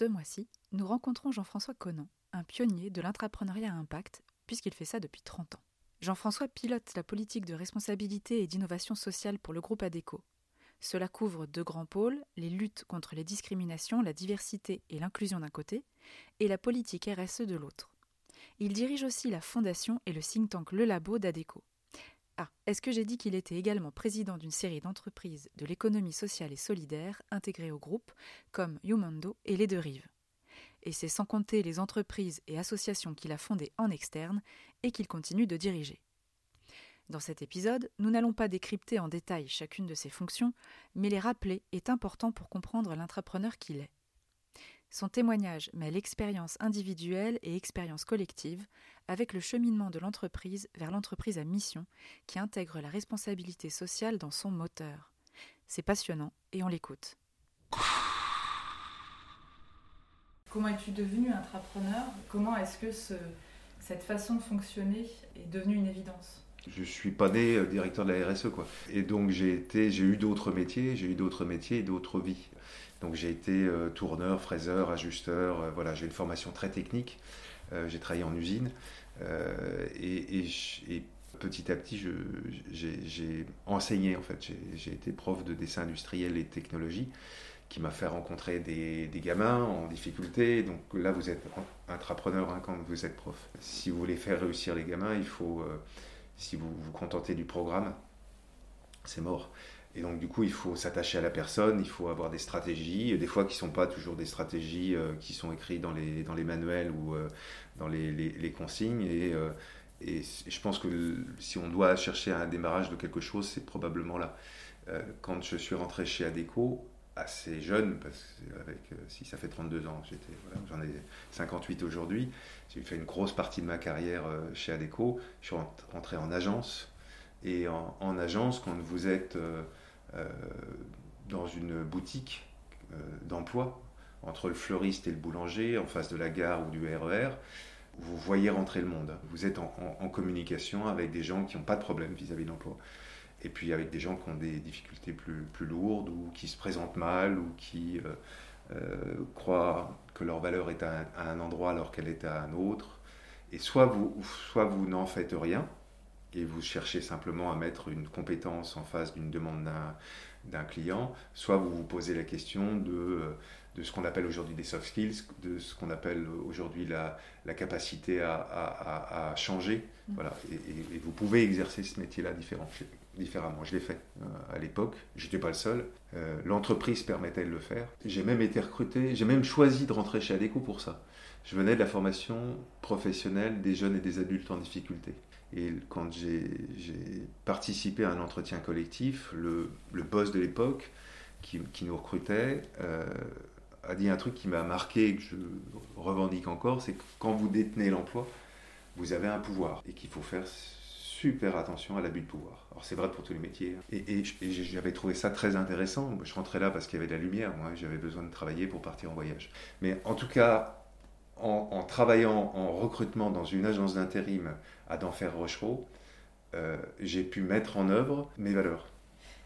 Ce mois-ci, nous rencontrons Jean-François Conan, un pionnier de l'intrapreneuriat à impact, puisqu'il fait ça depuis 30 ans. Jean-François pilote la politique de responsabilité et d'innovation sociale pour le groupe ADECO. Cela couvre deux grands pôles, les luttes contre les discriminations, la diversité et l'inclusion d'un côté, et la politique RSE de l'autre. Il dirige aussi la fondation et le think tank Le Labo d'ADECO. Ah, est-ce que j'ai dit qu'il était également président d'une série d'entreprises de l'économie sociale et solidaire intégrées au groupe, comme Youmando et Les Deux Rives? Et c'est sans compter les entreprises et associations qu'il a fondées en externe et qu'il continue de diriger. Dans cet épisode, nous n'allons pas décrypter en détail chacune de ses fonctions, mais les rappeler est important pour comprendre l'intrapreneur qu'il est. Son témoignage mêle expérience individuelle et expérience collective avec le cheminement de l'entreprise vers l'entreprise à mission qui intègre la responsabilité sociale dans son moteur. C'est passionnant et on l'écoute. Comment es-tu devenu entrepreneur? Comment est-ce que cette façon de fonctionner est devenue une évidence? Je suis pas né euh, directeur de la RSE quoi. Et donc j'ai eu d'autres métiers, j'ai eu d'autres métiers d'autres vies. Donc j'ai été euh, tourneur, fraiseur, ajusteur. Euh, voilà, j'ai une formation très technique. j'ai travaillé en usine et, petit à petit, j'ai enseigné en fait. J'ai été prof de dessin industriel et technologie qui m'a fait rencontrer des, gamins en difficulté. Donc là, vous êtes intrapreneur hein, quand vous êtes prof. Si vous voulez faire réussir les gamins, il faut si vous vous contentez du programme, c'est mort. Et donc du coup, il faut s'attacher à la personne, il faut avoir des stratégies, des fois qui ne sont pas toujours des stratégies euh, qui sont écrites dans les, dans les manuels ou euh, dans les, les, consignes. Et, euh, et, je pense que si on doit chercher un démarrage de quelque chose, c'est probablement là. quand je suis rentré chez Adeco, assez jeune, parce que si ça fait 32 ans, j'en ai 58 aujourd'hui, j'ai fait une grosse partie de ma carrière chez Adeco, je suis rentré en agence, et en, agence, quand vous êtes euh, euh, dans une boutique euh, d'emploi, entre le fleuriste et le boulanger, en face de la gare ou du RER, e vous voyez rentrer le monde. Vous êtes en, communication avec des gens qui n'ont pas de problème vis-à-vis de l'emploi. Et puis avec des gens qui ont des difficultés plus, plus lourdes ou qui se présentent mal ou qui croient que leur valeur est à un, endroit alors qu'elle est à un autre. Et soit vous, soit vous n'en faites rien, et vous cherchez simplement à mettre une compétence en face d'une demande d'un client, soit vous vous posez la question de, euh, de ce qu'on appelle aujourd'hui des soft skills, de ce qu'on appelle aujourd'hui la, la, capacité à, à, à changer. Mm. Voilà. Et, vous pouvez exercer ce métier-là différent, différemment. Je l'ai fait euh, à l'époque, je n'étais pas le seul. Euh, l'entreprise permettait de le faire. J'ai même été recruté, j'ai même choisi de rentrer chez Adeco pour ça. Je venais de la formation professionnelle des jeunes et des adultes en difficulté. Et quand j'ai participé à un entretien collectif, le, le boss de l'époque, qui, qui, nous recrutait, euh, a dit un truc qui m'a marqué et que je revendique encore, c'est que quand vous détenez l'emploi, vous avez un pouvoir et qu'il faut faire super attention à l'abus de pouvoir. Alors c'est vrai pour tous les métiers. Hein. Et, j'avais trouvé ça très intéressant. Je rentrais là parce qu'il y avait de la lumière. Moi, j'avais besoin de travailler pour partir en voyage. Mais en tout cas, en, travaillant en recrutement dans une agence d'intérim à d'enfer Rochereau, euh, j'ai pu mettre en œuvre mes valeurs.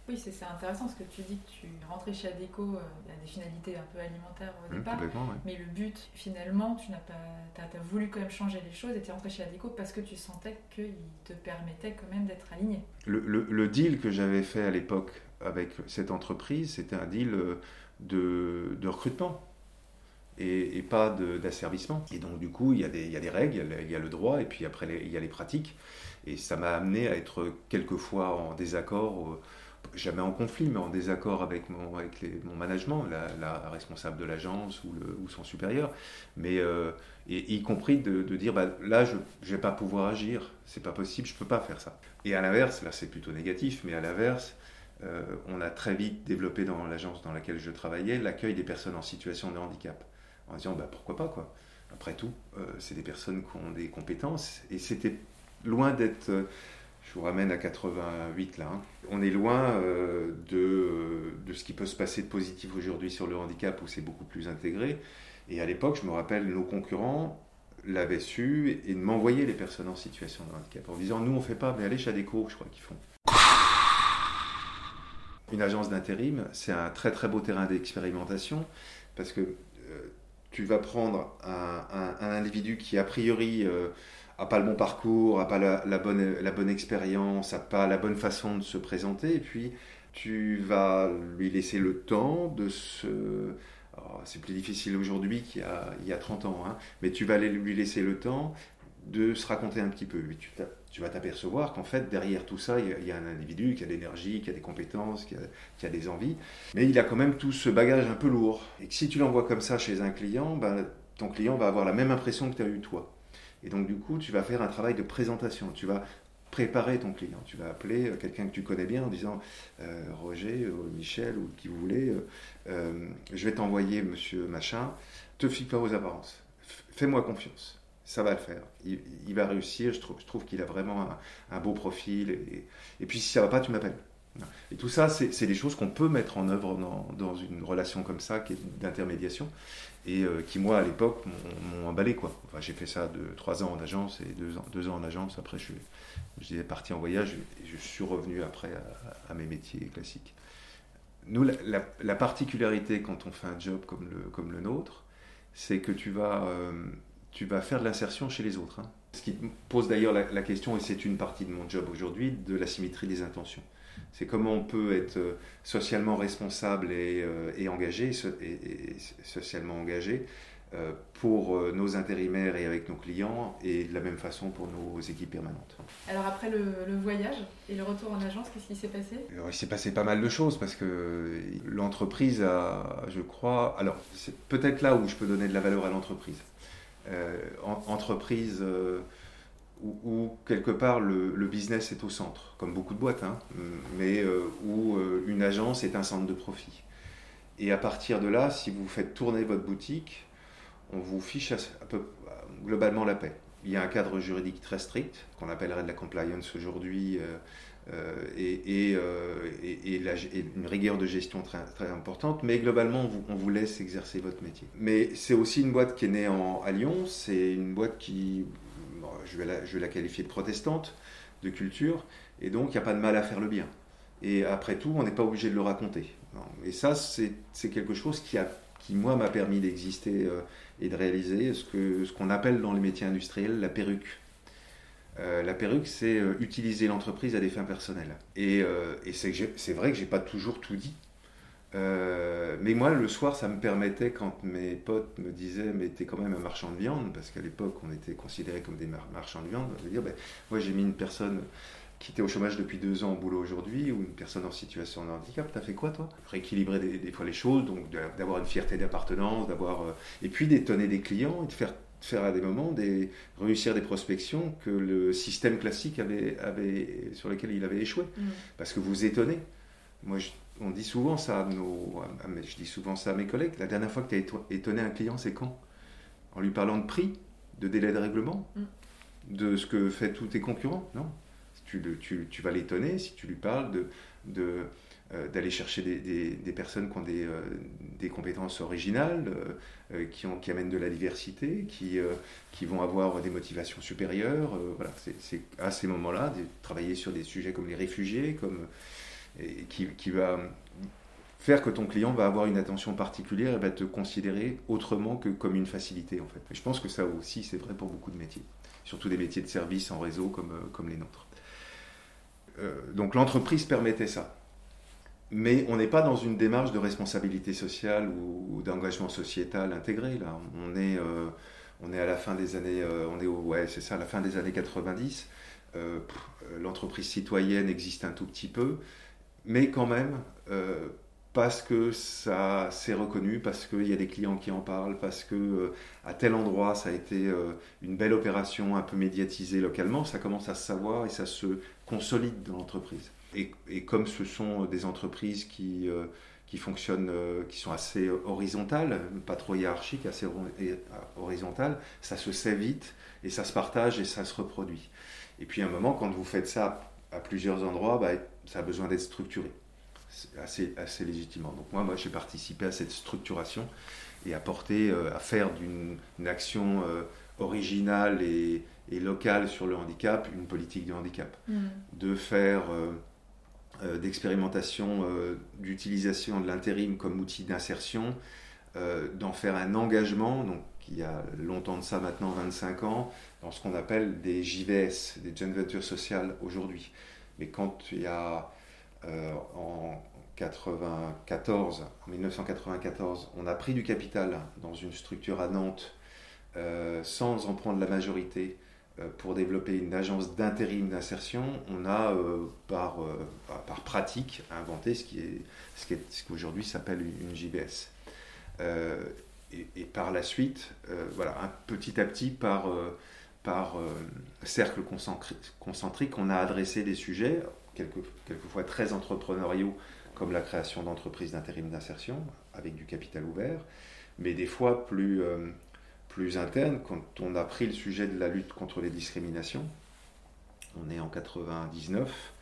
Oui, c'est intéressant ce que tu dis que tu rentrais chez Adeco, euh, il y a des finalités un peu alimentaires au mmh, départ, mais le but finalement, tu n'as pas, as, voulu quand même changer les choses et tu es rentré chez Adeco parce que tu sentais qu'il te permettait quand même d'être aligné. Le, le, deal que j'avais fait à l'époque avec cette entreprise, c'était un deal euh, de, de recrutement et, pas d'asservissement. Et donc, du coup, il y, a des, il y a des règles, il y a, le droit, et puis après, il y a les pratiques. Et ça m'a amené à être quelquefois en désaccord, jamais en conflit, mais en désaccord avec mon, management, la, responsable de l'agence ou, son supérieur, mais euh, y compris de, dire bah, là, je ne vais pas pouvoir agir, c'est pas possible, je peux pas faire ça. Et à l'inverse, là c'est plutôt négatif, mais à l'inverse, euh, on a très vite développé dans l'agence dans laquelle je travaillais l'accueil des personnes en situation de handicap en disant bah, pourquoi pas quoi. Après tout, c'est des personnes qui ont des compétences et c'était loin d'être je vous ramène à 88 là. Hein. On est loin de, de, ce qui peut se passer de positif aujourd'hui sur le handicap où c'est beaucoup plus intégré. Et à l'époque, je me rappelle, nos concurrents l'avaient su et m'envoyaient les personnes en situation de handicap en disant Nous, on fait pas, mais allez chez Adeco, je crois qu'ils font. Une agence d'intérim, c'est un très très beau terrain d'expérimentation parce que euh, tu vas prendre un, individu qui, a priori, euh, pas le bon parcours, n'a pas la, bonne, la bonne expérience, n'a pas la bonne façon de se présenter, et puis tu vas lui laisser le temps de se c'est plus difficile aujourd'hui qu'il y, a, 30 ans, hein. mais tu vas lui laisser le temps de se raconter un petit peu. tu, vas t'apercevoir qu'en fait, derrière tout ça, il y, a, un individu qui a de l'énergie, qui a des compétences, qui a, des envies, mais il a quand même tout ce bagage un peu lourd. Et que si tu l'envoies comme ça chez un client, ben, ton client va avoir la même impression que tu as eu toi. Et donc, du coup, tu vas faire un travail de présentation. Tu vas préparer ton client. Tu vas appeler euh, quelqu'un que tu connais bien en disant euh, Roger, ou Michel, ou qui vous voulez, euh, je vais t'envoyer monsieur machin, te fie pas aux apparences. Fais-moi confiance. Ça va le faire. Il, va réussir. Je trouve, qu'il a vraiment un, beau profil. Et, et, puis si ça va pas, tu m'appelles. Et tout ça, c'est des choses qu'on peut mettre en œuvre dans, une relation comme ça, qui est d'intermédiation, et qui, moi, à l'époque, m'ont emballé. Enfin, j'ai fait ça de trois ans en agence et deux ans, deux ans en agence. Après, je suis, parti en voyage et je suis revenu après à, mes métiers classiques. Nous, la, particularité quand on fait un job comme le, comme le nôtre, c'est que tu vas, euh, tu vas faire de l'insertion chez les autres. Hein. Ce qui pose d'ailleurs la, question, et c'est une partie de mon job aujourd'hui, de la symétrie des intentions. C'est comment on peut être euh, socialement responsable et, euh, et engagé, et, socialement engagé, euh, pour nos intérimaires et avec nos clients et de la même façon pour nos équipes permanentes. Alors après le, voyage et le retour en agence, qu'est-ce qui s'est passé? Il s'est passé pas mal de choses parce que l'entreprise a, je crois, alors c'est peut-être là où je peux donner de la valeur à l'entreprise. Euh, entreprise où, quelque part le, business est au centre, comme beaucoup de boîtes, hein, mais où une agence est un centre de profit. Et à partir de là, si vous faites tourner votre boutique, on vous fiche globalement la paix. Il y a un cadre juridique très strict, qu'on appellerait de la compliance aujourd'hui, euh, euh, euh, et, une rigueur de gestion très, importante, mais globalement, on vous, laisse exercer votre métier. Mais c'est aussi une boîte qui est née à Lyon, c'est une boîte qui, je, vais la, qualifier de protestante, de culture, et donc il n'y a pas de mal à faire le bien. Et après tout, on n'est pas obligé de le raconter. Et ça, c'est quelque chose qui, a, qui moi, m'a permis d'exister et de réaliser ce qu'on appelle dans les métiers industriels la perruque. Euh, la perruque, c'est euh, utiliser l'entreprise à des fins personnelles. Et, euh, et c'est vrai que j'ai pas toujours tout dit. Mais moi, le soir, ça me permettait, quand mes potes me disaient, mais t'es quand même un marchand de viande, parce qu'à l'époque, on était considérés comme des marchands de viande, de dire, ben, moi, j'ai mis une personne qui était au chômage depuis deux ans au boulot aujourd'hui, ou une personne en situation de handicap, tu as fait quoi toi? Rééquilibrer des, fois les choses, donc d'avoir une fierté d'appartenance, d'avoir euh, et puis d'étonner des clients et de faire faire à des moments des réussir des prospections que le système classique avait, avait sur lesquels il avait échoué, mm. parce que vous étonnez. Moi, on dit souvent ça à nos, je dis souvent ça à mes collègues. La dernière fois que tu as étonné un client, c'est quand? En lui parlant de prix, de délai de règlement, mm. de ce que fait tous tes concurrents? Non, tu, vas l'étonner si tu lui parles de, euh, d'aller chercher des, personnes qui ont des, euh, compétences originales, euh, qui, ont, qui amènent de la diversité, qui, qui vont avoir des motivations supérieures. voilà, c'est, à ces moments-là de travailler sur des sujets comme les réfugiés, comme, qui, qui, va faire que ton client va avoir une attention particulière et va te considérer autrement que comme une facilité en fait. je pense que ça aussi c'est vrai pour beaucoup de métiers, surtout des métiers de service en réseau comme, comme les nôtres. Euh, donc l'entreprise permettait ça. Mais on n'est pas dans une démarche de responsabilité sociale ou, d'engagement sociétal intégré. Là, on est, euh, on est à la fin des années, euh, on est ouais, c'est ça, à la fin des années 90. L'entreprise citoyenne existe un tout petit peu, mais quand même, parce que ça s'est reconnu, parce qu'il y a des clients qui en parlent, parce que à tel endroit ça a été une belle opération un peu médiatisée localement, ça commence à se savoir et ça se consolide dans l'entreprise. Et, comme ce sont des entreprises qui, euh, qui fonctionnent, qui sont assez horizontales, pas trop hiérarchiques, assez horizontales. Ça se sait vite et ça se partage et ça se reproduit. Et puis à un moment, quand vous faites ça à plusieurs endroits, bah, ça a besoin d'être structuré assez, assez légitimement. Donc moi, moi j'ai participé à cette structuration et à porter, euh, à faire d'une action euh, originale et, locale sur le handicap une politique de handicap. Mm. De faire euh, d'expérimentation, d'utilisation de l'intérim comme outil d'insertion, d'en faire un engagement, donc il y a longtemps de ça maintenant, 25 ans, dans ce qu'on appelle des JVS, des Joint Ventures Sociales aujourd'hui. Mais quand il y a en 94, en 1994, on a pris du capital dans une structure à Nantes euh, sans en prendre la majorité euh, pour développer une agence d'intérim d'insertion. On a euh, par, par pratique inventé ce qui est ce qu'aujourd'hui s'appelle une JBS. Et, par la suite, voilà, petit à petit, par, par cercle concentrique, on a adressé des sujets, quelquefois très entrepreneuriaux, comme la création d'entreprises d'intérim d'insertion avec du capital ouvert, mais des fois plus, euh, internes, quand on a pris le sujet de la lutte contre les discriminations. On est en 99.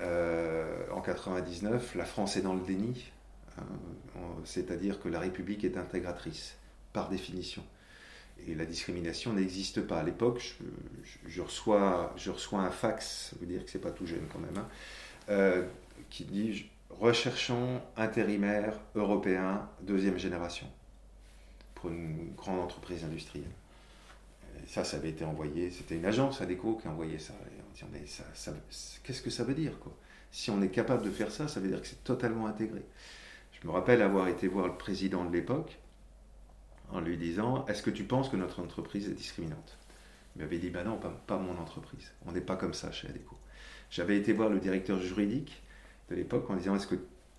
Euh, en 99, la France est dans le déni, hein, c'est-à-dire que la République est intégratrice, par définition. Et la discrimination n'existe pas. À l'époque, je, reçois, je reçois un fax, veut dire que c'est pas tout jeune quand même, hein, euh, qui dit recherchons intérimaire européen deuxième génération pour une grande entreprise industrielle. ça, ça avait été envoyé, c'était une agence ADECO qui a envoyé ça. On dit, ça, qu'est-ce que ça veut dire quoi? Si on est capable de faire ça, ça veut dire que c'est totalement intégré. Je me rappelle avoir été voir le président de l'époque en lui disant, est-ce que tu penses que notre entreprise est discriminante? Il m'avait dit, ben non, pas, mon entreprise. On n'est pas comme ça chez ADECO. J'avais été voir le directeur juridique de l'époque en disant est-ce que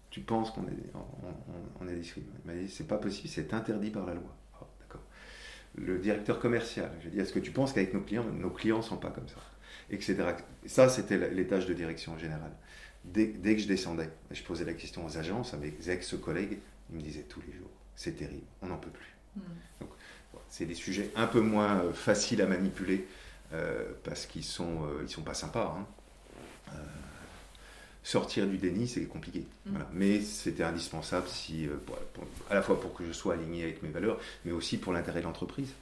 tu penses qu'on est, discriminé Il m'a dit c'est pas possible, c'est interdit par la loi. Ah, d'accord. Le directeur commercial, je dit est-ce que tu penses qu'avec nos clients, nos clients sont pas comme ça? Etc. Ça, c'était les tâches de direction générale. Dès, dès, que je descendais, je posais la question aux agences, avec mes ex-collègues, ils me disaient tous les jours c'est terrible, on n'en peut plus. Donc, c'est des sujets un peu moins euh, faciles à manipuler euh, parce qu'ils sont, euh, ils sont pas sympas. Hein sortir du déni, c'est compliqué. Mm. Mais c'était indispensable si, à la fois pour que je sois aligné avec mes valeurs, mais aussi pour l'intérêt de l'entreprise.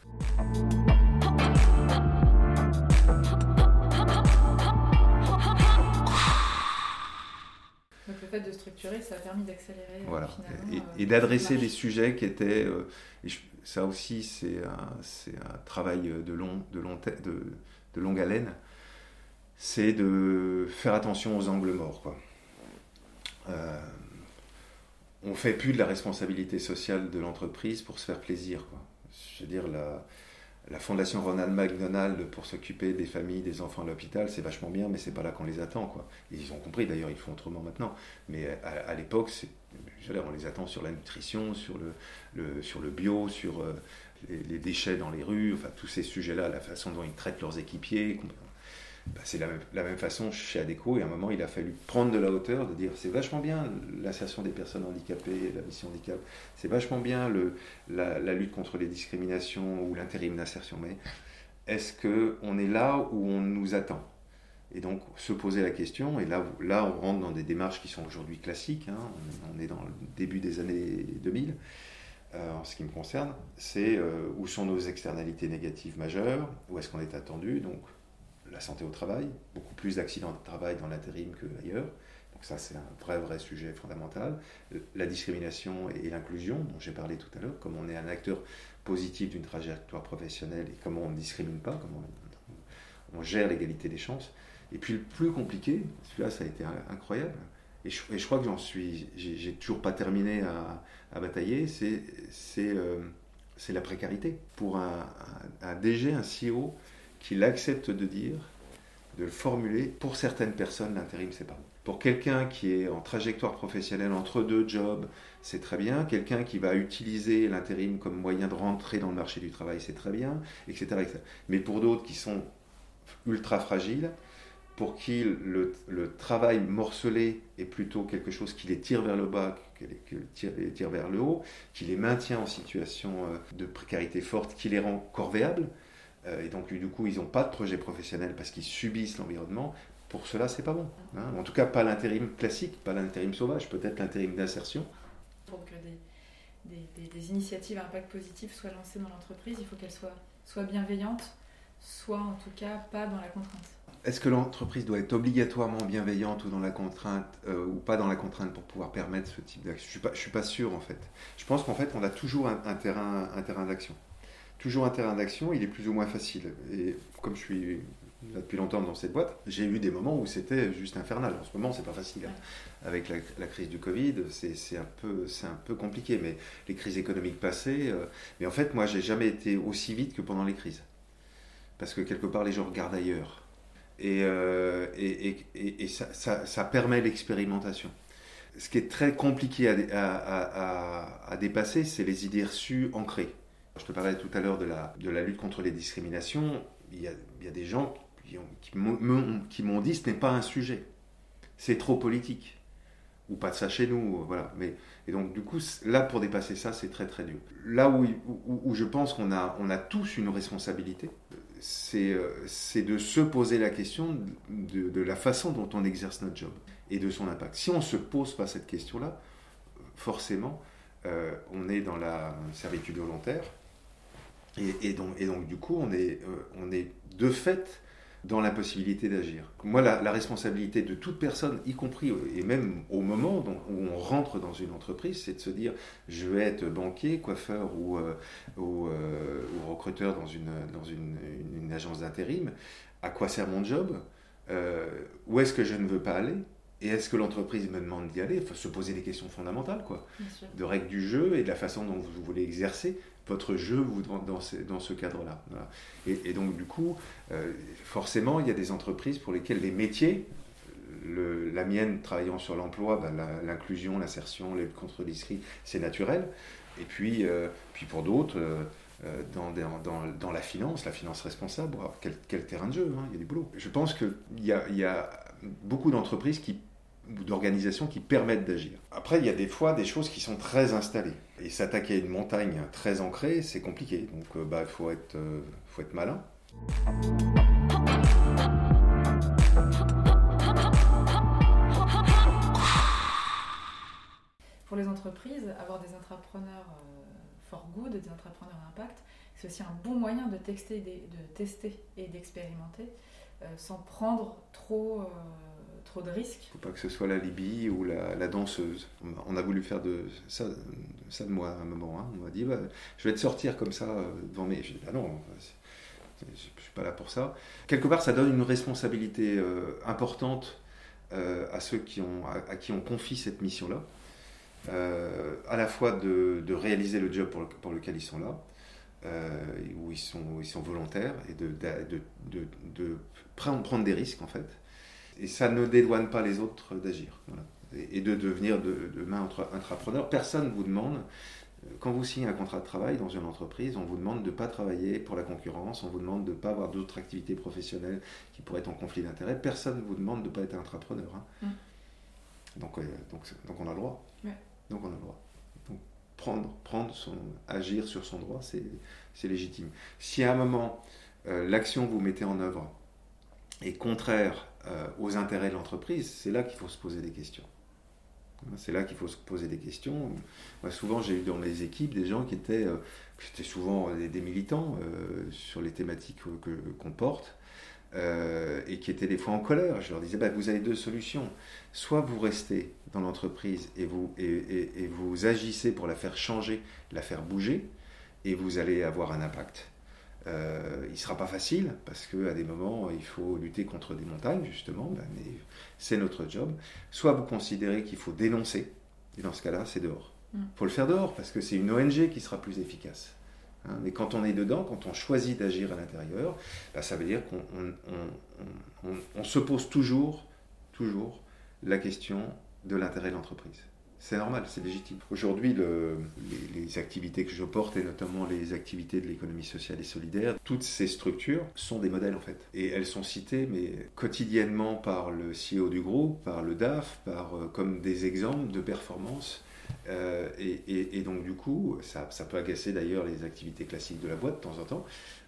Le fait de structurer, ça a permis d'accélérer. Euh, et, euh, d'adresser des sujets qui étaient. et ça aussi, c'est un, un, travail de, long, de, long, de, de longue haleine c'est de faire attention aux angles morts. Quoi. Euh, on fait plus de la responsabilité sociale de l'entreprise pour se faire plaisir. Quoi. Je veux dire, la, la Fondation Ronald McDonald pour s'occuper des familles, des enfants à l'hôpital, c'est vachement bien, mais c'est pas là qu'on les attend. Quoi. ils ont compris, d'ailleurs, ils font autrement maintenant. Mais à, l'époque, on les attend sur la nutrition, sur le, le sur le bio, sur euh, les, déchets dans les rues, enfin tous ces sujets-là, la façon dont ils traitent leurs équipiers. Bah, c'est la, même façon chez ADECO, et à un moment, il a fallu prendre de la hauteur, de dire c'est vachement bien l'insertion des personnes handicapées, la mission handicap, c'est vachement bien le, la, lutte contre les discriminations ou l'intérim d'insertion, mais est-ce qu'on est là où on nous attend? Et donc, se poser la question, et là, là on rentre dans des démarches qui sont aujourd'hui classiques, hein, on, est dans le début des années 2000. Euh, en ce qui me concerne, c'est euh, où sont nos externalités négatives majeures, où est-ce qu'on est attendu, donc la santé au travail, beaucoup plus d'accidents de travail dans l'intérim qu'ailleurs. Donc ça, c'est un vrai, vrai sujet fondamental. La discrimination et l'inclusion, dont j'ai parlé tout à l'heure, comme on est un acteur positif d'une trajectoire professionnelle et comment on ne discrimine pas, comment on, gère l'égalité des chances. Et puis le plus compliqué, celui-là, ça a été incroyable, et je, je crois que j'en suis, j'ai toujours pas terminé à, à batailler, c'est euh, la précarité. Pour un, un DG, un CEO, qu'il accepte de dire, de le formuler. Pour certaines personnes, l'intérim, c'est pas bon. Pour quelqu'un qui est en trajectoire professionnelle entre deux jobs, c'est très bien. Quelqu'un qui va utiliser l'intérim comme moyen de rentrer dans le marché du travail, c'est très bien, etc. Mais pour d'autres qui sont ultra fragiles, pour qui le, travail morcelé est plutôt quelque chose qui les tire vers le bas, qui les tire, vers le haut, qui les maintient en situation euh, de précarité forte, qui les rend corvéables. Euh, et donc, du coup, ils n'ont pas de projet professionnel parce qu'ils subissent l'environnement. Pour cela, c'est pas bon. Hein. En tout cas, pas l'intérim classique, pas l'intérim sauvage, peut-être l'intérim d'insertion. Pour que des, initiatives à impact positif soient lancées dans l'entreprise, il faut qu'elles soient, soient bienveillantes, soit en tout cas pas dans la contrainte. Est-ce que l'entreprise doit être obligatoirement bienveillante ou dans la contrainte euh, ou pas dans la contrainte pour pouvoir permettre ce type d'action? Je suis pas, suis pas sûr en fait. Je pense qu'en fait on a toujours un, terrain, un terrain d'action. Toujours un terrain d'action, il est plus ou moins facile. Et comme je suis là depuis longtemps dans cette boîte, j'ai eu des moments où c'était juste infernal. En ce moment, c'est pas facile. Hein. Avec la, crise du Covid, c'est un peu, compliqué. Mais les crises économiques passées, euh, mais en fait, moi, j'ai jamais été aussi vite que pendant les crises parce que quelque part les gens regardent ailleurs. Et, euh, ça, permet l'expérimentation. Ce qui est très compliqué à, à, dépasser, c'est les idées reçues ancrées. Je te parlais tout à l'heure de la, lutte contre les discriminations. Il y a, des gens qui, m'ont dit ce n'est pas un sujet. C'est trop politique. Ou pas de ça chez nous. Voilà. Mais, et donc, du coup, là, pour dépasser ça, c'est très très dur. Là où, où, je pense qu'on a, on a tous une responsabilité, euh, c'est de se poser la question de, la façon dont on exerce notre job et de son impact. Si on ne se pose pas cette question-là, forcément, euh, on est dans la servitude volontaire. Et, donc, et donc, du coup, on est, euh, on est de fait dans l'impossibilité d'agir. Moi, la, responsabilité de toute personne, y compris et même au moment où on rentre dans une entreprise, c'est de se dire je vais être banquier, coiffeur ou, euh, euh, ou, recruteur dans une, dans une, une, agence d'intérim. À quoi sert mon job? Euh, Où est-ce que je ne veux pas aller? Et est-ce que l'entreprise me demande d'y aller? Il faut se poser des questions fondamentales, quoi, de règles du jeu et de la façon dont vous voulez exercer votre jeu vous, dans, dans ce cadre-là. Et, donc, du coup, euh, forcément, il y a des entreprises pour lesquelles les métiers, le, la mienne travaillant sur l'emploi, ben, l'inclusion, l'insertion, les contre discrit, c'est naturel. Et puis, euh, puis pour d'autres, euh, dans, dans, dans, la finance, la finance responsable, quel, quel, terrain de jeu, hein, il y a du boulot. Je pense qu'il y a, y a beaucoup d'entreprises qui d'organisations qui permettent d'agir. Après, il y a des fois des choses qui sont très installées. Et s'attaquer à une montagne très ancrée, c'est compliqué. Donc, il euh, bah, faut, être, euh, faut être malin. Pour les entreprises, avoir des entrepreneurs euh, for good, des entrepreneurs impact, c'est aussi un bon moyen de, de tester et d'expérimenter sans prendre trop trop de risques. Faut pas que ce soit la Libye ou la, danseuse. On a, voulu faire de ça, de moi à un moment. Hein. On m'a dit, bah, je vais te sortir comme ça euh, devant mes... Je dis, non, je suis pas là pour ça. Quelque part, ça donne une responsabilité euh, importante euh, à ceux qui ont, à, qui on confie cette mission-là. à la fois de, réaliser le job pour, lequel ils sont là, où ils sont, volontaires, et de, prendre des risques en fait et ça ne dédouane pas les autres d'agir. Et, de devenir de, demain intrapreneur. Personne ne vous demande, quand vous signez un contrat de travail dans une entreprise, on vous demande de ne pas travailler pour la concurrence, on vous demande de ne pas avoir d'autres activités professionnelles qui pourraient être en conflit d'intérêts. Personne ne vous demande de ne pas être intrapreneur. Hein. Mmh. Donc, donc, donc on a le droit. Donc on a le droit. Donc prendre, prendre son, agir sur son droit, c'est légitime. Si à un moment, euh, l'action que vous mettez en œuvre est contraire euh, aux intérêts de l'entreprise, c'est là qu'il faut se poser des questions. C'est là qu'il faut se poser des questions. Moi, souvent, j'ai eu dans mes équipes des gens qui étaient, euh, souvent des, militants euh, sur les thématiques qu'on porte et qui étaient des fois en colère. Je leur disais, bah, vous avez deux solutions. Soit vous restez dans l'entreprise et vous, et vous agissez pour la faire changer, la faire bouger, et vous allez avoir un impact euh, il ne sera pas facile parce qu'à des moments, il faut lutter contre des montagnes, justement, ben, mais c'est notre job. Soit vous considérez qu'il faut dénoncer, et dans ce cas-là, c'est dehors. Il mm. faut le faire dehors parce que c'est une ONG qui sera plus efficace. Hein. mais quand on est dedans, quand on choisit d'agir à l'intérieur, ben, ça veut dire qu'on se pose toujours, toujours la question de l'intérêt de l'entreprise. C'est normal, c'est légitime. Aujourd'hui, les, les, activités que je porte, et notamment les activités de l'économie sociale et solidaire, toutes ces structures sont des modèles en fait. Et elles sont citées, mais quotidiennement par le CEO du groupe, par le DAF, par, euh, comme des exemples de performance. Euh, et, donc du coup, ça, ça peut agacer d'ailleurs les activités classiques de la boîte de temps en temps,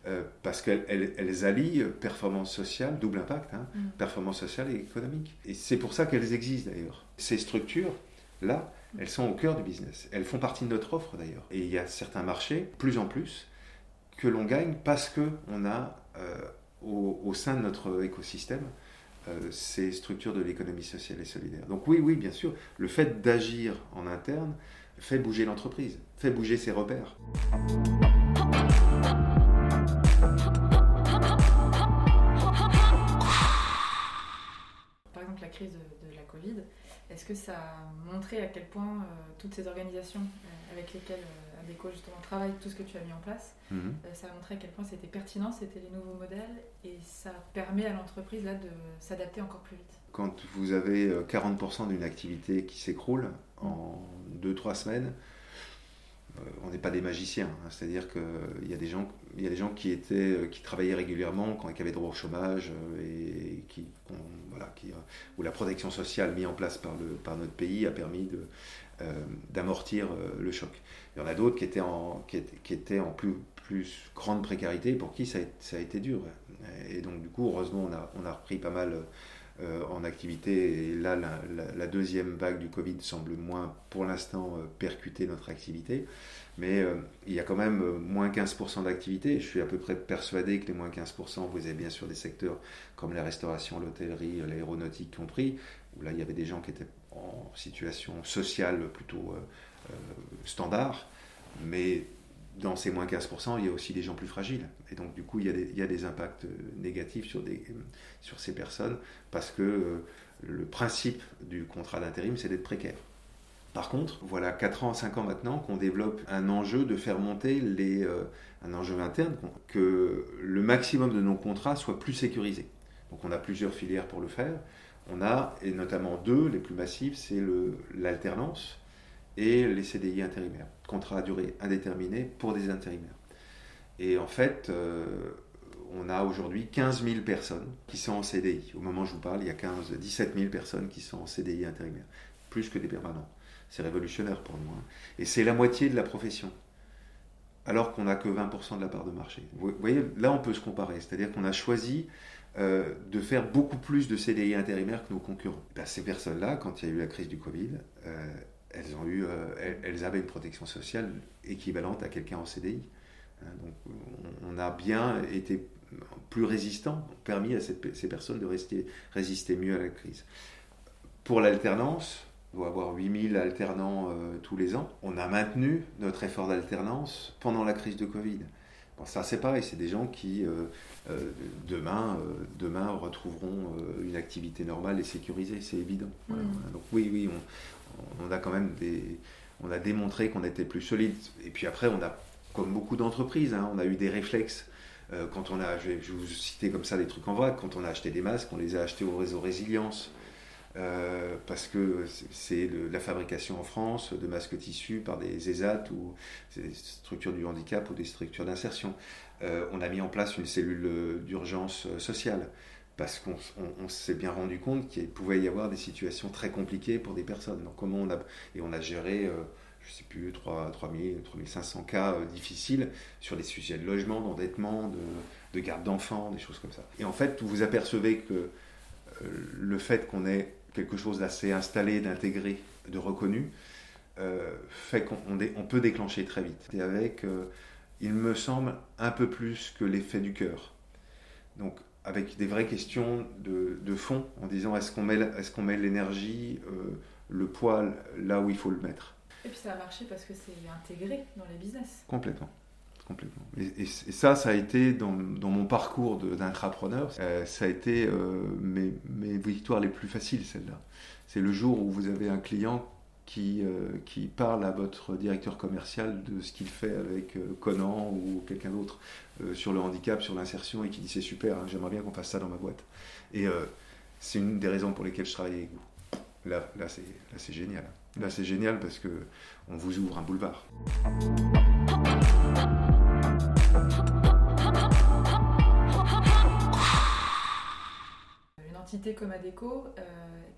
euh, parce qu'elles elles, allient performance sociale, double impact, hein, mm. performance sociale et économique. Et c'est pour ça qu'elles existent d'ailleurs. Ces structures, là, elles sont au cœur du business. Elles font partie de notre offre d'ailleurs. Et il y a certains marchés, plus en plus, que l'on gagne parce qu'on a euh, au, sein de notre écosystème euh, ces structures de l'économie sociale et solidaire. Donc oui, oui, bien sûr, le fait d'agir en interne fait bouger l'entreprise, fait bouger ses repères. Est-ce que ça a montré à quel point euh, toutes ces organisations euh, avec lesquelles euh, Adeco justement travaille, tout ce que tu as mis en place, mhm. ça a montré à quel point c'était pertinent, c'était les nouveaux modèles et ça permet à l'entreprise là de s'adapter encore plus vite. Quand vous avez 40% d'une activité qui s'écroule en 2-3 semaines, on n'est pas des magiciens. Hein. C'est-à-dire qu'il y a des gens, il y a des gens qui étaient, euh, qui travaillaient régulièrement, qui avaient droit au chômage euh, et qui, voilà, qui, où la protection sociale mise en place par, le, par notre pays a permis d'amortir le choc. Il y en a d'autres qui étaient en, qui étaient, en plus, plus grande précarité pour qui ça a, ça a, été dur. Et donc du coup, heureusement, on a, on a repris pas mal en activité. Et là, la, deuxième vague du Covid semble moins, pour l'instant, percuter notre activité. Mais euh, il y a quand même euh, moins 15% d'activité. Je suis à peu près persuadé que les moins 15%, vous avez bien sûr des secteurs comme la restauration, l'hôtellerie, l'aéronautique compris, où là il y avait des gens qui étaient en situation sociale plutôt euh, standard. Mais dans ces moins 15%, il y a aussi des gens plus fragiles. Et donc, du coup, il y a des, impacts négatifs sur, des, sur ces personnes parce que le principe du contrat d'intérim, c'est d'être précaire. Par contre, voilà 4 ans, 5 ans maintenant qu'on développe un enjeu de faire monter euh, un enjeu interne, que le maximum de nos contrats soit plus sécurisé. Donc on a plusieurs filières pour le faire. On a, et notamment deux, les plus massives, c'est l'alternance et les CDI intérimaires, contrats à durée indéterminée pour des intérimaires. Et en fait, euh, on a aujourd'hui 15 000 personnes qui sont en CDI. Au moment où je vous parle, il y a 15, 17 000 personnes qui sont en CDI intérimaire, plus que des permanents. C'est révolutionnaire pour nous. Hein. Et c'est la moitié de la profession. Alors qu'on n'a que 20% de la part de marché. Vous voyez, là on peut se comparer. C'est-à-dire qu'on a choisi euh, de faire beaucoup plus de CDI intérimaires que nos concurrents. Ben, ces personnes-là, quand il y a eu la crise du Covid, euh, elles, ont eu, euh, elles, avaient une protection sociale équivalente à quelqu'un en CDI. Hein. donc on, a bien été plus résistants, permis à ces personnes de rester, résister mieux à la crise. Pour l'alternance, on doit avoir 8000 alternants euh, tous les ans. On a maintenu notre effort d'alternance pendant la crise de Covid. Bon, ça c'est pareil, c'est des gens qui euh, euh, demain, demain retrouveront une activité normale et sécurisée, c'est évident. Mm. Donc oui, oui, on, a quand même des, on a démontré qu'on était plus solide. Et puis après, on a, comme beaucoup d'entreprises, hein, on a eu des réflexes. quand on a, je vais, je vais vous citer comme ça des trucs en vrac, quand on a acheté des masques, on les a achetés au réseau Résilience. Euh, parce que c'est la fabrication en France de masques tissus par des ESAT ou des structures du handicap ou des structures d'insertion. Euh, on a mis en place une cellule d'urgence sociale parce qu'on s'est bien rendu compte qu'il pouvait y avoir des situations très compliquées pour des personnes. Donc comment on a, et on a géré, euh, je ne sais plus, 3, 3000, 3500 cas difficiles sur les sujets de logement, d'endettement, de, de garde d'enfants, des choses comme ça. Et en fait, vous vous apercevez que le fait qu'on ait quelque chose d'assez installé, d'intégré, de reconnu, euh, fait qu'on on peut déclencher très vite. Et avec, euh, il me semble, un peu plus que l'effet du cœur. Donc, avec des vraies questions de, fond, en disant est-ce qu'on met, est qu'on met l'énergie, euh, le poids là où il faut le mettre? Et puis ça a marché parce que c'est intégré dans les business. Complètement complètement. Et, ça, ça a été dans, mon parcours d'intrapreneur, euh, ça a été euh, mes, victoires les plus faciles, celle-là. C'est le jour où vous avez un client qui, euh, qui parle à votre directeur commercial de ce qu'il fait avec Conan ou quelqu'un d'autre sur le handicap, sur l'insertion, et qui dit c'est super, hein, j'aimerais bien qu'on fasse ça dans ma boîte. Et c'est une des raisons pour lesquelles je travaille avec vous. là, là c'est génial. Là, c'est génial parce que on vous ouvre un boulevard. Comme ADECO, euh,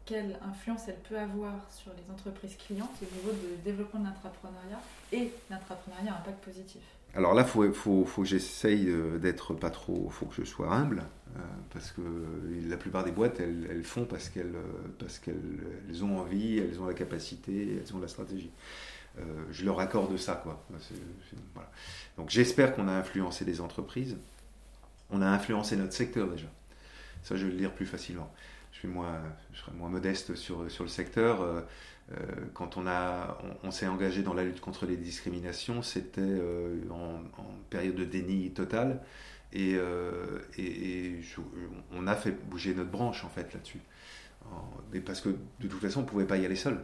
quelle influence elle peut avoir sur les entreprises clientes au niveau du développement de l'entrepreneuriat et l'entrepreneuriat impact positif? Alors là, il faut, faut, que j'essaye d'être pas trop, faut que je sois humble, euh, parce que la plupart des boîtes, elles, font parce qu'elles parce qu'elles ont envie, elles ont la capacité, elles ont la stratégie. Euh, je leur accorde ça, quoi. Donc j'espère qu'on a influencé les entreprises. On a influencé notre secteur déjà. Ça, je vais le dire plus facilement. Je, suis moins, je serai moins modeste sur, sur le secteur. Euh, euh, quand on, on, s'est engagé dans la lutte contre les discriminations, c'était euh, en, période de déni total. Et, et, on a fait bouger notre branche en fait là-dessus. Parce que de toute façon, on ne pouvait pas y aller seul.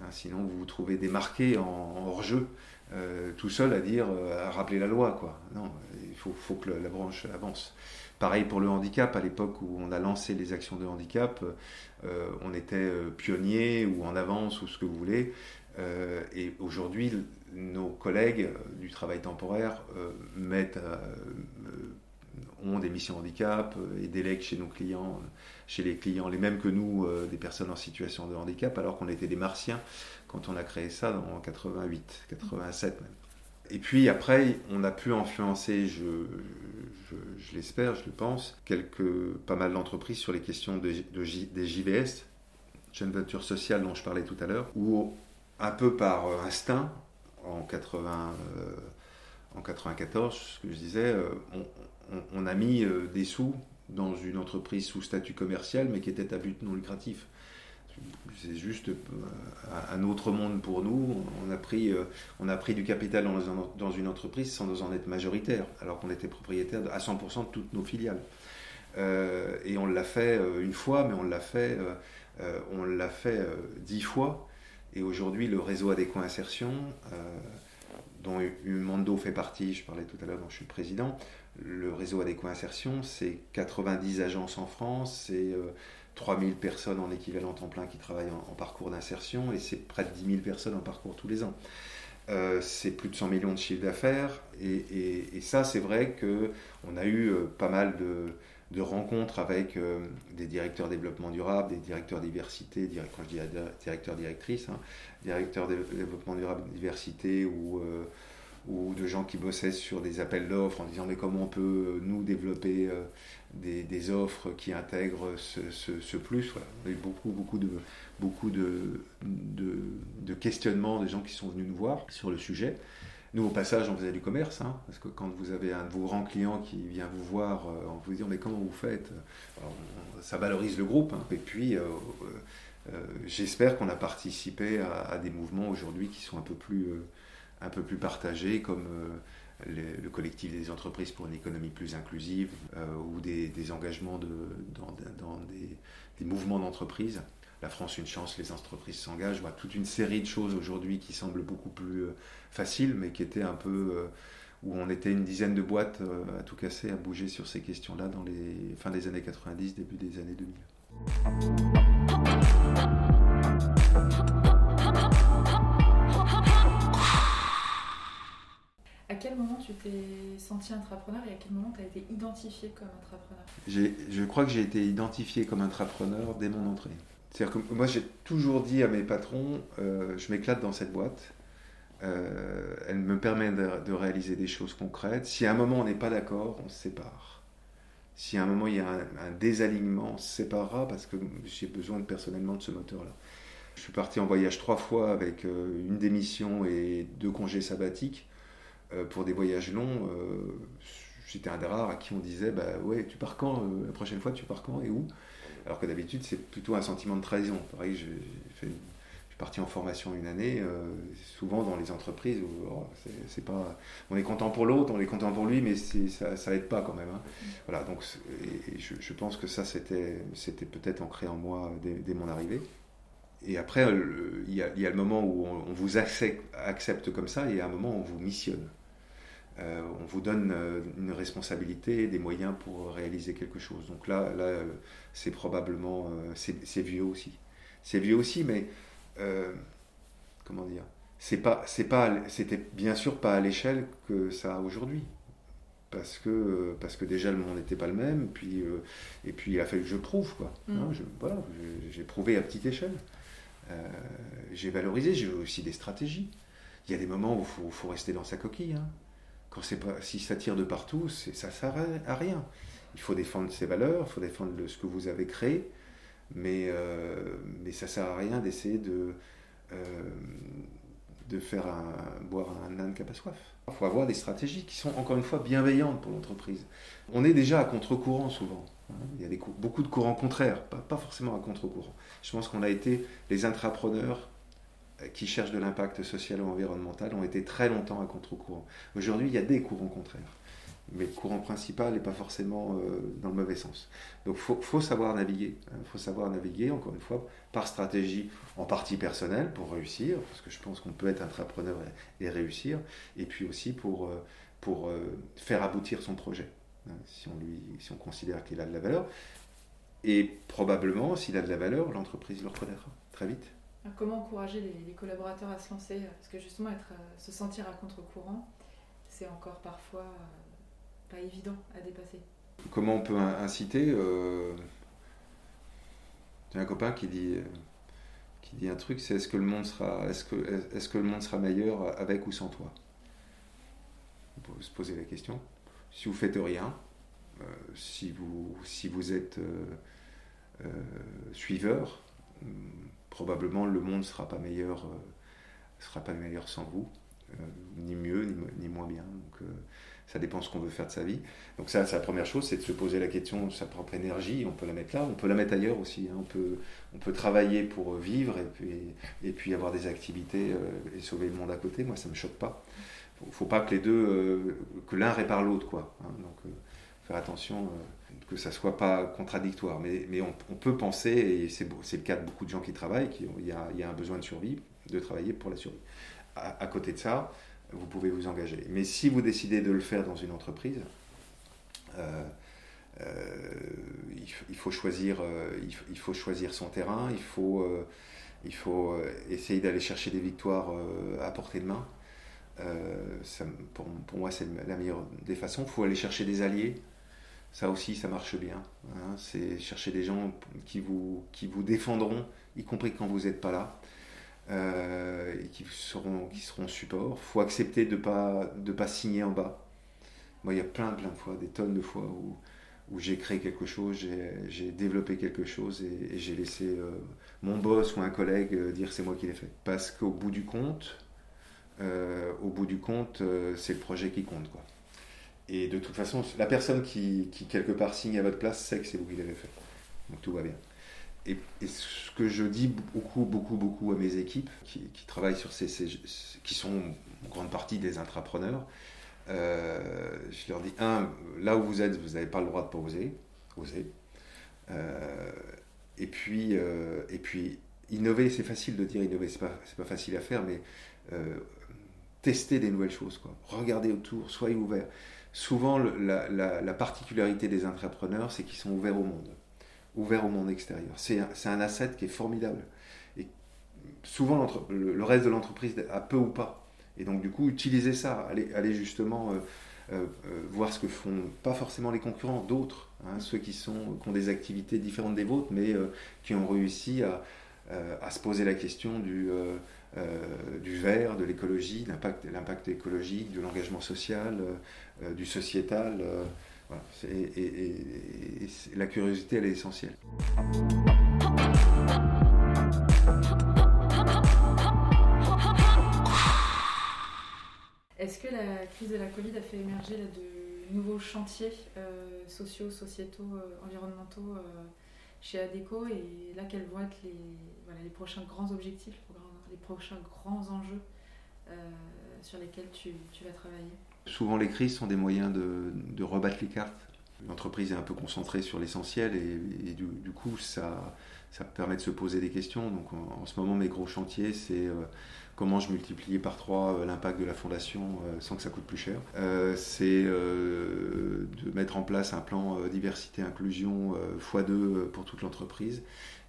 Hein, sinon, vous vous trouvez démarqué en, hors-jeu, tout seul à dire, à rappeler la loi. Quoi. Non, il faut, faut que la branche avance. Pareil pour le handicap, à l'époque où on a lancé les actions de handicap, euh, on était euh, pionniers ou en avance ou ce que vous voulez. Euh, et aujourd'hui, nos collègues du travail temporaire mettent, ont des missions handicap et délèguent chez nos clients, chez les clients les mêmes que nous, des personnes en situation de handicap, alors qu'on était des martiens quand on a créé ça en 88, 87 même. Et puis après, on a pu influencer, je, je, l'espère, je le pense, quelques, pas mal d'entreprises sur les questions de, des JVS, Jeune Venture Sociale dont je parlais tout à l'heure, où un peu par instinct, en, 80, euh, en 94, ce que je disais, euh, on, a mis euh, des sous dans une entreprise sous statut commercial, mais qui était à but non lucratif c'est juste euh, un autre monde pour nous. On a pris, euh, on a pris du capital dans, une entreprise sans en être majoritaire, alors qu'on était propriétaire à 100% de toutes nos filiales. Euh, et on l'a fait une fois, mais on l'a fait, on l'a fait dix fois. Et aujourd'hui, le réseau Adéquat Insertion, dont Humando fait partie, je parlais tout à l'heure, dont je suis le président, le réseau Adéquat Insertion, c'est 90 agences en France, c'est 3000 personnes en équivalent temps plein qui travaillent en, parcours d'insertion et c'est près de 10 000 personnes en parcours tous les ans. Euh, c'est plus de 100 millions de chiffres d'affaires et, ça c'est vrai qu'on a eu euh, pas mal de, rencontres avec euh, des directeurs développement durable, des directeurs diversité, quand je dis directeur directrice, hein, directeurs développement durable diversité ou ou de gens qui bossaient sur des appels d'offres en disant mais comment on peut nous développer des, offres qui intègrent ce, plus. On a beaucoup, de, de, de, questionnements des gens qui sont venus nous voir sur le sujet. Nous, au passage, on faisait du commerce, hein, parce que quand vous avez un de vos grands clients qui vient vous voir euh, en vous disant mais comment vous faites? Ça valorise le groupe. Hein. Et puis, euh, euh, j'espère qu'on a participé à, des mouvements aujourd'hui qui sont un peu plus, un peu plus partagés, comme le, collectif des entreprises pour une économie plus inclusive euh, ou des, engagements dans, des, mouvements d'entreprise. La France une chance, les entreprises s'engagent. Voilà, toute une série de choses aujourd'hui qui semblent beaucoup plus euh, faciles, mais qui étaient un peu euh, où on était une dizaine de boîtes à tout casser, à bouger sur ces questions-là dans les fins des années 90, début des années 2000. À quel moment tu t'es senti entrepreneur et à quel moment tu as été identifié comme entrepreneur? Je crois que j'ai été identifié comme entrepreneur dès mon entrée. C'est-à-dire que moi j'ai toujours dit à mes patrons, euh, je m'éclatte dans cette boîte, euh, elle me permet de, réaliser des choses concrètes. Si à un moment on n'est pas d'accord, on se sépare. Si à un moment il y a un, désalignement, on se séparera parce que j'ai besoin personnellement de ce moteur-là. Je suis parti en voyage trois fois avec euh, une démission et deux congés sabbatiques. Pour des voyages longs, j'étais un des rares à qui on disait bah ouais tu pars quand la prochaine fois tu pars quand et où? Alors que d'habitude c'est plutôt un sentiment de trahison pareil je suis parti en formation une année souvent dans les entreprises où oh, pas on est content pour l'autre on est content pour lui mais ça ça pas quand même hein. voilà donc je, pense que ça c'était peut-être ancré en moi dès, mon arrivée et après, il y, a, le moment où on, on vous accepte, accepte, comme ça, et il y a un moment où on vous missionne. Euh, on vous donne euh, une responsabilité, des moyens pour réaliser quelque chose. Donc là, là c'est probablement, euh, c'est vieux aussi. c'est vieux aussi, mais comment dire c'est pas, c'est pas, c'était bien sûr pas à l'échelle que ça a aujourd'hui. Parce que, parce que déjà le monde n'était pas le même, puis, euh, et puis il a fallu que je prouve. Quoi. Mm. Hein, voilà, j'ai prouvé à petite échelle. Euh, j'ai valorisé, j'ai aussi des stratégies. Il y a des moments où il faut, rester dans sa coquille. Hein. Quand pas, si ça tire de partout, ça ne sert à rien. Il faut défendre ses valeurs, il faut défendre ce que vous avez créé, mais, euh, ça ne sert à rien d'essayer de, de faire boire un âne qui n'a soif. Il faut avoir des stratégies qui sont encore une fois bienveillantes pour l'entreprise. On est déjà à contre-courant souvent. Il y a beaucoup de courants contraires, pas, forcément à contre-courant. Je pense qu'on a été les intrapreneurs euh, qui cherchent de l'impact social ou environnemental ont été très longtemps à contre-courant. Aujourd'hui, il y a des courants contraires mais le courant principal n'est pas forcément euh, dans le mauvais sens. Donc il faut, savoir naviguer. Il hein. faut savoir naviguer, encore une fois, par stratégie en partie personnelle pour réussir, parce que je pense qu'on peut être entrepreneur et, réussir, et puis aussi pour, euh, pour euh, faire aboutir son projet, hein, si, on lui, si on considère qu'il a de la valeur. Et probablement, s'il a de la valeur, l'entreprise le reconnaîtra très vite. Comment encourager les, collaborateurs à se lancer Parce que justement, être, se sentir à contre-courant, c'est encore parfois pas évident à dépasser. Comment on peut inciter euh... J'ai un copain qui dit, qui dit un truc, c'est est-ce que le monde sera, est-ce que, est-ce que le monde sera meilleur avec ou sans toi? On peut se poser la question. Si vous faites rien, euh, si vous, si vous êtes euh, euh, suiveur, probablement le monde sera pas meilleur, sera pas meilleur sans vous, ni mieux ni, moins bien. Donc ça dépend ce qu'on veut faire de sa vie. Donc ça, c'est la première chose, c'est de se poser la question de sa propre énergie. On peut la mettre là, on peut la mettre ailleurs aussi. Hein. On, peut, on peut travailler pour vivre et puis, et puis avoir des activités euh, et sauver le monde à côté. Moi, ça ne me choque pas. Il ne faut pas que les deux, euh, que l'un répare l'autre, quoi. Hein. Donc euh, faire attention que ça soit pas contradictoire. Mais, mais on, peut penser, et c'est le cas de beaucoup de gens qui travaillent, il y, a, y a un besoin de survie, de travailler pour la survie. à côté de ça, vous pouvez vous engager. Mais si vous décidez de le faire dans une entreprise, euh, euh, il, faut choisir, euh, il, faut choisir son terrain, il faut, il faut essayer d'aller chercher des victoires à portée de main. Pour, pour, moi, c'est la meilleure des façons. Il faut aller chercher des alliés. Ça aussi, ça marche bien. Hein. C'est chercher des gens qui vous, qui vous défendront, y compris quand vous n'êtes pas là. Euh, et qui seront, qui seront support. Faut accepter de ne pas, de pas signer en bas. Moi, il y a plein, plein de fois, des tonnes de fois où, où j'ai créé quelque chose, j'ai développé quelque chose et, j'ai laissé euh, mon boss ou un collègue euh, dire c'est moi qui l'ai fait. Parce qu'au bout du compte, au bout du compte, c'est le projet qui compte. Quoi. Et de toute façon, la personne qui, quelque part signe à votre place sait que c'est vous qui l'avez fait. Donc tout va bien. Et, ce que je dis beaucoup, beaucoup, beaucoup à mes équipes qui, travaillent sur ces, qui sont en grande partie des intrapreneurs, euh, je leur dis un, là où vous êtes, vous n'avez pas le droit de pas oser. Euh, et puis, euh, et puis innover, c'est facile de dire innover, c'est pas, pas facile à faire, mais tester des nouvelles choses, quoi. Regardez autour, soyez ouverts. Souvent, la, la particularité des intrapreneurs, c'est qu'ils sont ouverts au monde ouvert au monde extérieur. C'est un, asset qui est formidable. Et souvent, le, reste de l'entreprise a peu ou pas. Et donc, du coup, utiliser ça, aller, aller justement euh, euh, euh, voir ce que font pas forcément les concurrents, d'autres, hein, ceux qui, sont, qui ont des activités différentes des vôtres, mais qui ont réussi à, à, se poser la question du, du vert, de l'écologie, l'impact écologique, de l'engagement social, du sociétal. Et, la curiosité, elle est essentielle. Est-ce que la crise de la Covid a fait émerger de nouveaux chantiers euh, sociaux, sociétaux, euh, environnementaux euh, chez ADECO et là quels vont être les prochains grands objectifs, les prochains grands enjeux sur lesquels tu vas travailler? Souvent, les crises sont des moyens de, rebattre les cartes. L'entreprise est un peu concentrée sur l'essentiel et, du, coup, ça, permet de se poser des questions. Donc en, ce moment, mes gros chantiers, c'est euh, comment je multiplie par trois euh, l'impact de la fondation euh, sans que ça coûte plus cher. c'est de mettre en place un plan diversité inclusion x2 pour toute l'entreprise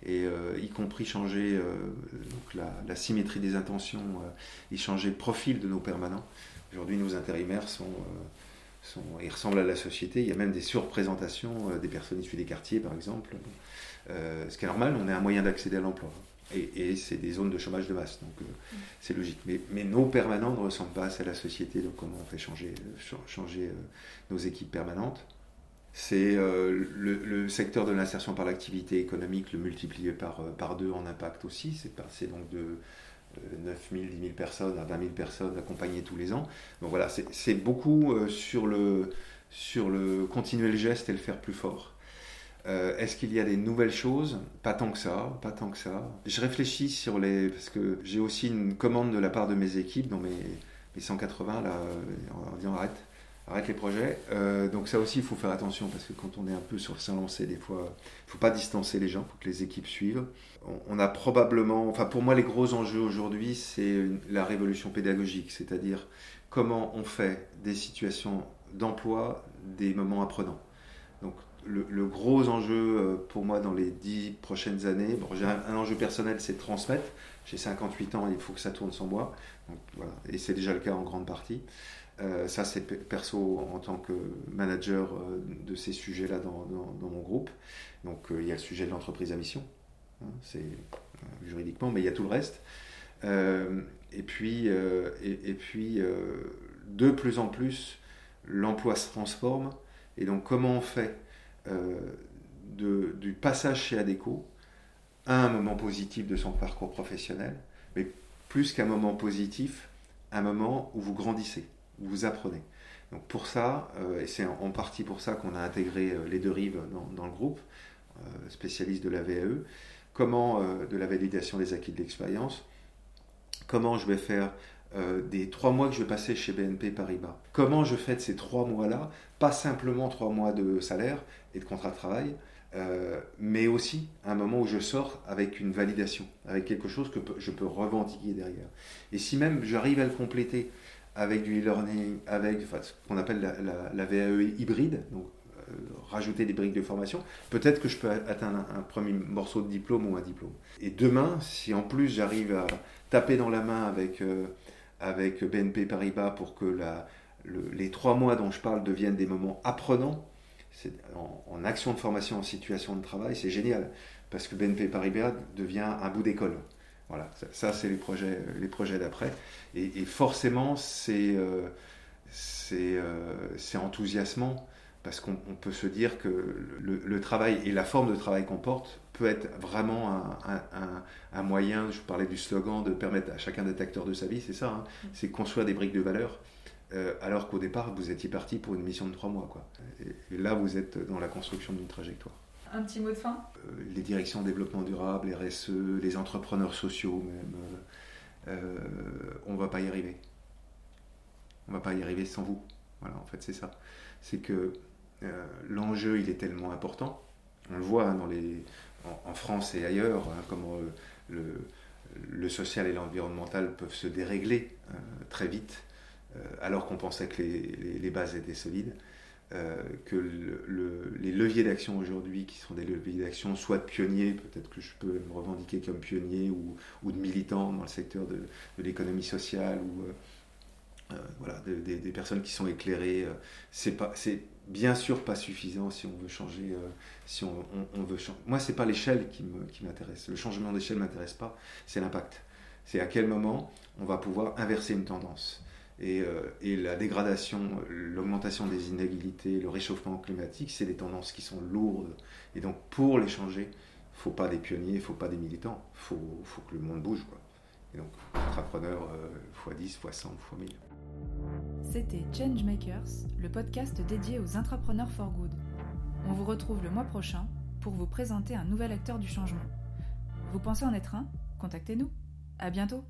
et y compris changer la, symétrie des intentions et changer le profil de nos permanents. Aujourd'hui, nos intérimaires sont ils ressemblent à la société. Il y a même des surreprésentations des personnes issues des quartiers, par exemple. Euh, ce qui est normal, on est un moyen d'accéder à l'emploi. Et, c'est des zones de chômage de masse, donc euh, c'est logique. Mais, nos permanents ne ressemblent pas à la société, donc comment on fait changer, euh, nos équipes permanentes? C'est le, secteur de l'insertion par l'activité économique, le multiplier par, par deux en impact aussi. C'est donc de 9 000, 10 000 personnes à 20 000 personnes accompagnées tous les ans. Donc voilà, c'est beaucoup sur, le, sur le continuer le geste et le faire plus fort. Euh, est-ce qu'il y a des nouvelles choses? Pas tant que ça, pas tant que ça. Je réfléchis sur les... Parce que j'ai aussi une commande de la part de mes équipes dans mes, 180, là, en disant arrête, arrête les projets. Euh, donc ça aussi, il faut faire attention, parce que quand on est un peu sur le lancé, des fois, il ne faut pas distancer les gens, il faut que les équipes suivent. On, a probablement... Enfin, pour moi, les gros enjeux aujourd'hui, c'est la révolution pédagogique, c'est-à-dire comment on fait des situations d'emploi des moments apprenants. Donc le, gros enjeu euh, pour moi dans les dix prochaines années, bon, j'ai un, enjeu personnel, c'est de transmettre. J'ai 58 ans, il faut que ça tourne sans moi. Et c'est déjà le cas en grande partie. Euh, ça, c'est perso en tant que manager euh, de ces sujets-là dans, mon groupe. Donc, il y a le sujet de l'entreprise à mission. Hein, c'est juridiquement, mais il y a tout le reste. et puis, et, puis de plus en plus, l'emploi se transforme. Et donc, comment on fait euh, du passage chez ADECO à un moment positif de son parcours professionnel, mais plus qu'un moment positif, un moment où vous grandissez, vous apprenez. Donc pour ça, euh, et c'est en partie pour ça qu'on a intégré euh, les deux rives dans, le groupe, spécialiste de la VAE, comment, de la validation des acquis de l'expérience, comment je vais faire des trois mois que je vais passer chez BNP Paribas. Comment je fais de ces trois mois-là, pas simplement trois mois de salaire, et de contrat de travail, euh, mais aussi un moment où je sors avec une validation, avec quelque chose que je peux revendiquer derrière. Et si même j'arrive à le compléter avec du e-learning, avec ce qu'on appelle la, VAE hybride, donc euh, rajouter des briques de formation, peut-être que je peux atteindre un, premier morceau de diplôme ou un diplôme. Et demain, si en plus j'arrive à taper dans la main avec, euh, avec BNP Paribas pour que les trois mois dont je parle deviennent des moments apprenants, en, action de formation en situation de travail, c'est génial, parce que BNP Paribas devient un bout d'école. Voilà, ça, c'est les projets, les projets d'après. Et, forcément, c'est euh, euh, c'est enthousiasmant, parce qu'on peut se dire que le, travail et la forme de travail qu'on porte peut être vraiment un, un, moyen, je parlais du slogan, de permettre à chacun d'être acteur de sa vie, c'est ça, hein. mm. c'est construire des briques de valeur. Euh, alors qu'au départ, vous étiez parti pour une mission de trois mois. Quoi. Et, là, vous êtes dans la construction d'une trajectoire. Un petit mot de fin? Euh, Les directions développement durable, RSE, les entrepreneurs sociaux même, euh, on ne va pas y arriver. On ne va pas y arriver sans vous. Voilà, en fait, c'est ça. C'est que l'enjeu, il est tellement important. On le voit hein, dans les, en, France et ailleurs, hein, comment le, social et l'environnemental peuvent se dérégler très vite euh, alors qu'on pensait que les, bases étaient solides. Euh, que les leviers d'action aujourd'hui, qui sont des leviers d'action soit de pionniers, peut-être que je peux me revendiquer comme pionnier, ou, de militants dans le secteur de, l'économie sociale, ou euh, voilà, des personnes qui sont éclairées. pas, c'est bien sûr pas suffisant si on veut changer. si on, veut Moi, c'est pas l'échelle qui, qui m'intéresse. Le changement d'échelle m'intéresse pas. C'est l'impact. C'est à quel moment on va pouvoir inverser une tendance. Euh, et, la dégradation, l'augmentation des inégalités, le réchauffement climatique, c'est des tendances qui sont lourdes. Et donc pour les changer, il ne faut pas des pionniers, il ne faut pas des militants, il faut, faut, que le monde bouge. Quoi. Et donc entrepreneur x10, x100, x1000. C'était Changemakers, le podcast dédié aux entrepreneurs for good. On vous retrouve le mois prochain pour vous présenter un nouvel acteur du changement. Vous pensez en être un? Contactez-nous. À bientôt